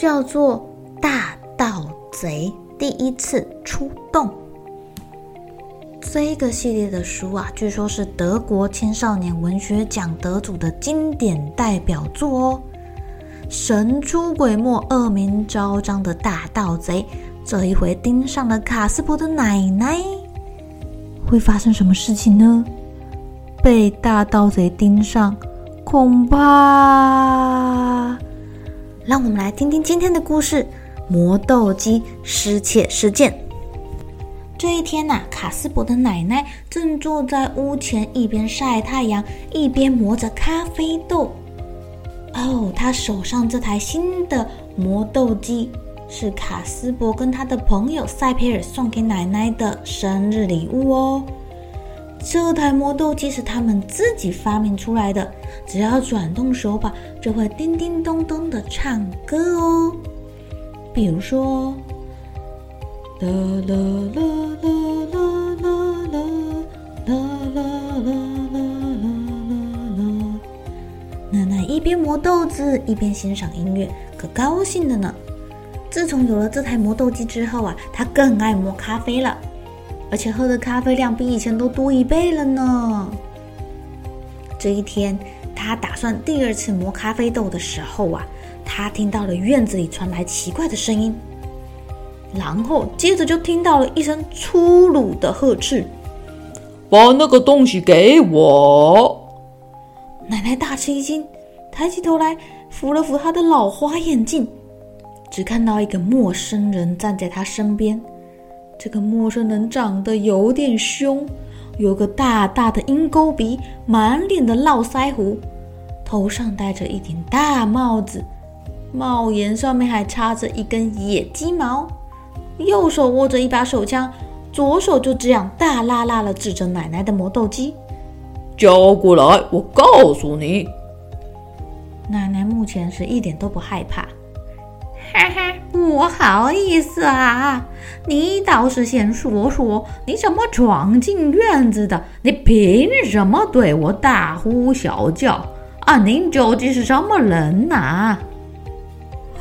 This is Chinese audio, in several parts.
叫做《大盗贼第一次出动》这个系列的书啊，据说是德国青少年文学奖得主的经典代表作哦。神出鬼没、恶名昭彰的大盗贼，这一回盯上了卡斯柏的奶奶，会发生什么事情呢？被大盗贼盯上，恐怕……让我们来听听今天的故事：磨豆机失窃事件。这一天呐，卡斯伯的奶奶正坐在屋前，一边晒太阳，一边磨着咖啡豆。哦，他手上这台新的磨豆机是卡斯伯跟他的朋友塞佩尔送给奶奶的生日礼物哦。这台磨豆机是他们自己发明出来的，只要转动手把，就会叮叮咚咚的唱歌哦。比如说，啦啦啦啦啦啦啦啦啦啦啦啦啦。奶奶一边磨豆子，一边欣赏音乐，可高兴的呢。自从有了这台磨豆机之后啊，她更爱磨咖啡了。而且喝的咖啡量比以前都多一倍了呢。这一天，他打算第二次磨咖啡豆的时候啊，他听到了院子里传来奇怪的声音，然后接着就听到了一声粗鲁的呵斥：“把那个东西给我！”奶奶大吃一惊，抬起头来扶了扶她的老花眼镜，只看到一个陌生人站在她身边。这个陌生人长得有点凶，有个大大的鹰钩鼻，满脸的络腮胡，头上戴着一顶大帽子，帽檐上面还插着一根野鸡毛，右手握着一把手枪，左手就这样大剌剌地指着奶奶的磨豆机，交过来，我告诉你。奶奶目前是一点都不害怕。嘿嘿，不好意思啊，你倒是先说说，你怎么闯进院子的？你凭什么对我大呼小叫？啊，您究竟是什么人呐？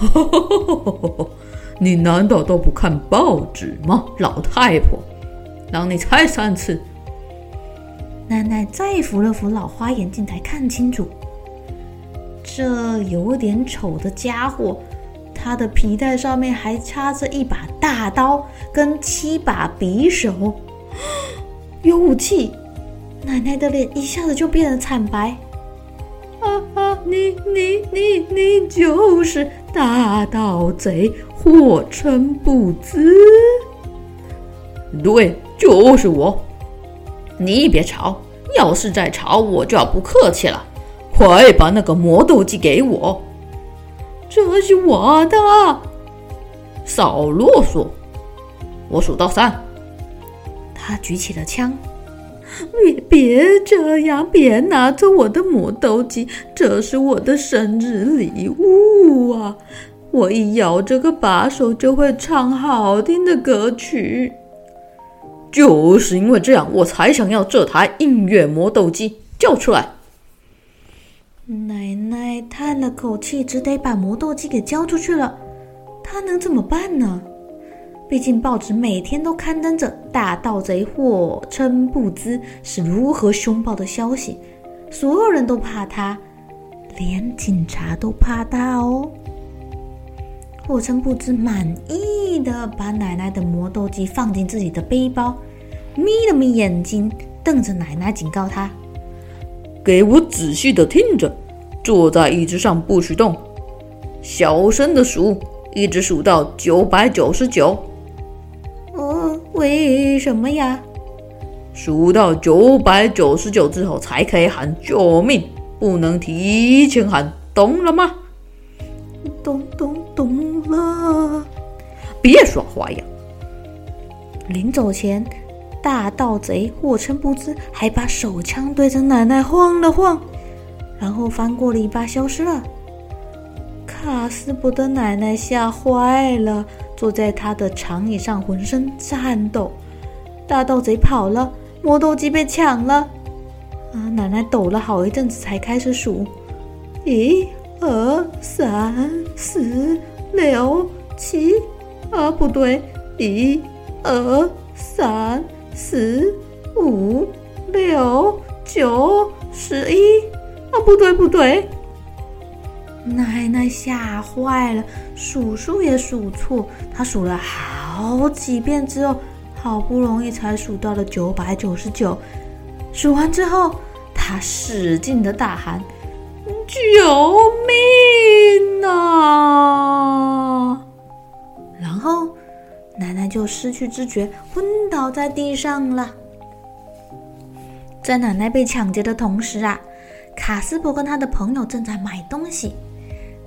你难道都不看报纸吗，老太婆？让你猜三次。奶奶再扶了扶老花眼镜，才看清楚，这有点丑的家伙。他的皮带上面还插着一把大刀跟七把匕首，有武器。奶奶的脸一下子就变得惨白。啊啊！你你你你就是大盗贼霍琛不知？对，就是我。你别吵，要是再吵，我就要不客气了。快把那个磨豆机给我。这是我的，少啰嗦！我数到三。他举起了枪，别别这样，别拿走我的磨豆机，这是我的生日礼物啊！我一摇这个把手，就会唱好听的歌曲。就是因为这样，我才想要这台音乐磨豆机，叫出来！奶奶叹了口气，只得把磨豆机给交出去了。她能怎么办呢？毕竟报纸每天都刊登着大盗贼霍称布兹是如何凶暴的消息，所有人都怕他，连警察都怕他哦。货真不知满意的把奶奶的磨豆机放进自己的背包，眯了眯眼睛，瞪着奶奶警告她：“给我仔细的听着，坐在椅子上不许动，小声的数，一直数到九百九十九。”“哦，为什么呀？”“数到九百九十九之后才可以喊救命，不能提前喊，懂了吗？”“懂懂懂。”了！别耍花样！临走前，大盗贼货真不知还把手枪对着奶奶晃了晃，然后翻过篱笆消失了。卡斯伯的奶奶吓坏了，坐在他的长椅上浑身颤抖。大盗贼跑了，磨豆机被抢了。啊！奶奶抖了好一阵子才开始数：一、二、三、四。六七，啊，不对，一、二、三、十、五、六、九、十一，啊，不对，不对，奶奶吓坏了，数数也数错，她数了好几遍之后，好不容易才数到了九百九十九。数完之后，她使劲的大喊：“救命啊！”然后，奶奶就失去知觉，昏倒在地上了。在奶奶被抢劫的同时啊，卡斯伯跟他的朋友正在买东西。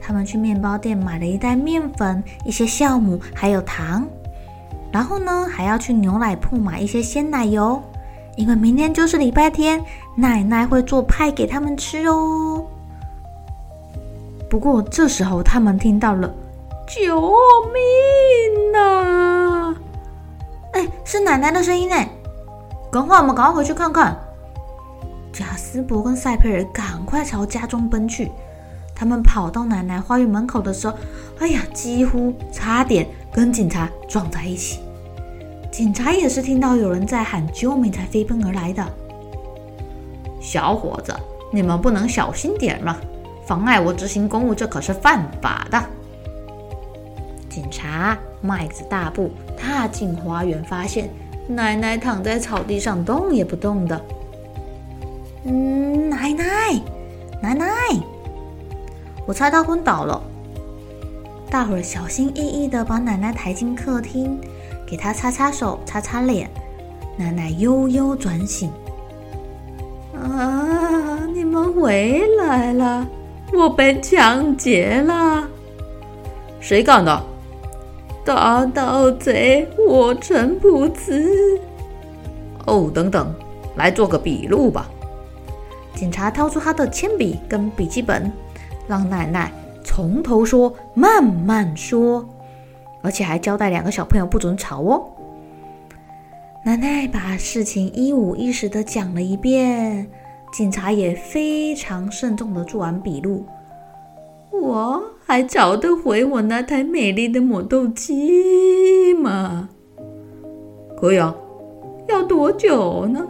他们去面包店买了一袋面粉、一些酵母，还有糖。然后呢，还要去牛奶铺买一些鲜奶油，因为明天就是礼拜天，奶奶会做派给他们吃哦。不过这时候，他们听到了。救命啊！是奶奶的声音呢！赶快，我们赶快回去看看。贾斯伯跟赛佩尔赶快朝家中奔去。他们跑到奶奶花园门口的时候，哎呀，几乎差点跟警察撞在一起。警察也是听到有人在喊救命才飞奔而来的。小伙子，你们不能小心点吗？妨碍我执行公务，这可是犯法的。警察迈着大步踏进花园，发现奶奶躺在草地上动也不动的。嗯，奶奶，奶奶，我猜她昏倒了。大伙儿小心翼翼的把奶奶抬进客厅，给她擦擦手、擦擦脸。奶奶悠悠转醒。啊，你们回来了！我被抢劫了。谁干的？大盗贼我陈不知。哦，等等，来做个笔录吧。警察掏出他的铅笔跟笔记本，让奶奶从头说，慢慢说，而且还交代两个小朋友不准吵哦。奶奶把事情一五一十的讲了一遍，警察也非常慎重的做完笔录。我还找得回我那台美丽的磨豆机吗？可以啊，要多久呢？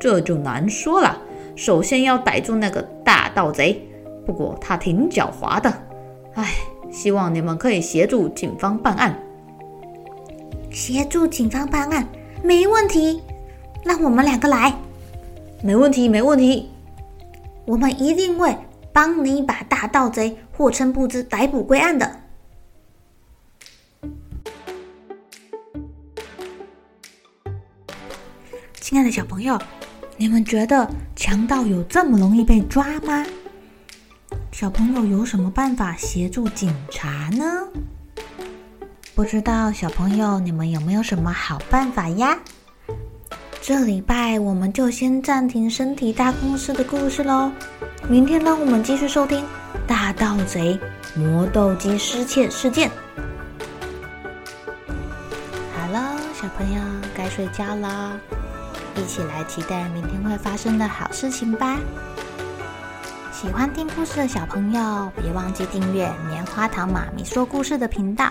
这就难说了。首先要逮住那个大盗贼，不过他挺狡猾的。唉，希望你们可以协助警方办案。协助警方办案，没问题。让我们两个来。没问题，没问题。我们一定会。帮你把大盗贼货真不知逮捕归案的。亲爱的小朋友，你们觉得强盗有这么容易被抓吗？小朋友有什么办法协助警察呢？不知道小朋友你们有没有什么好办法呀？这礼拜我们就先暂停身体大公司的故事喽。明天让我们继续收听大盗贼磨豆机失窃事件。好了，小朋友该睡觉了，一起来期待明天会发生的好事情吧。喜欢听故事的小朋友，别忘记订阅棉花糖妈咪说故事的频道。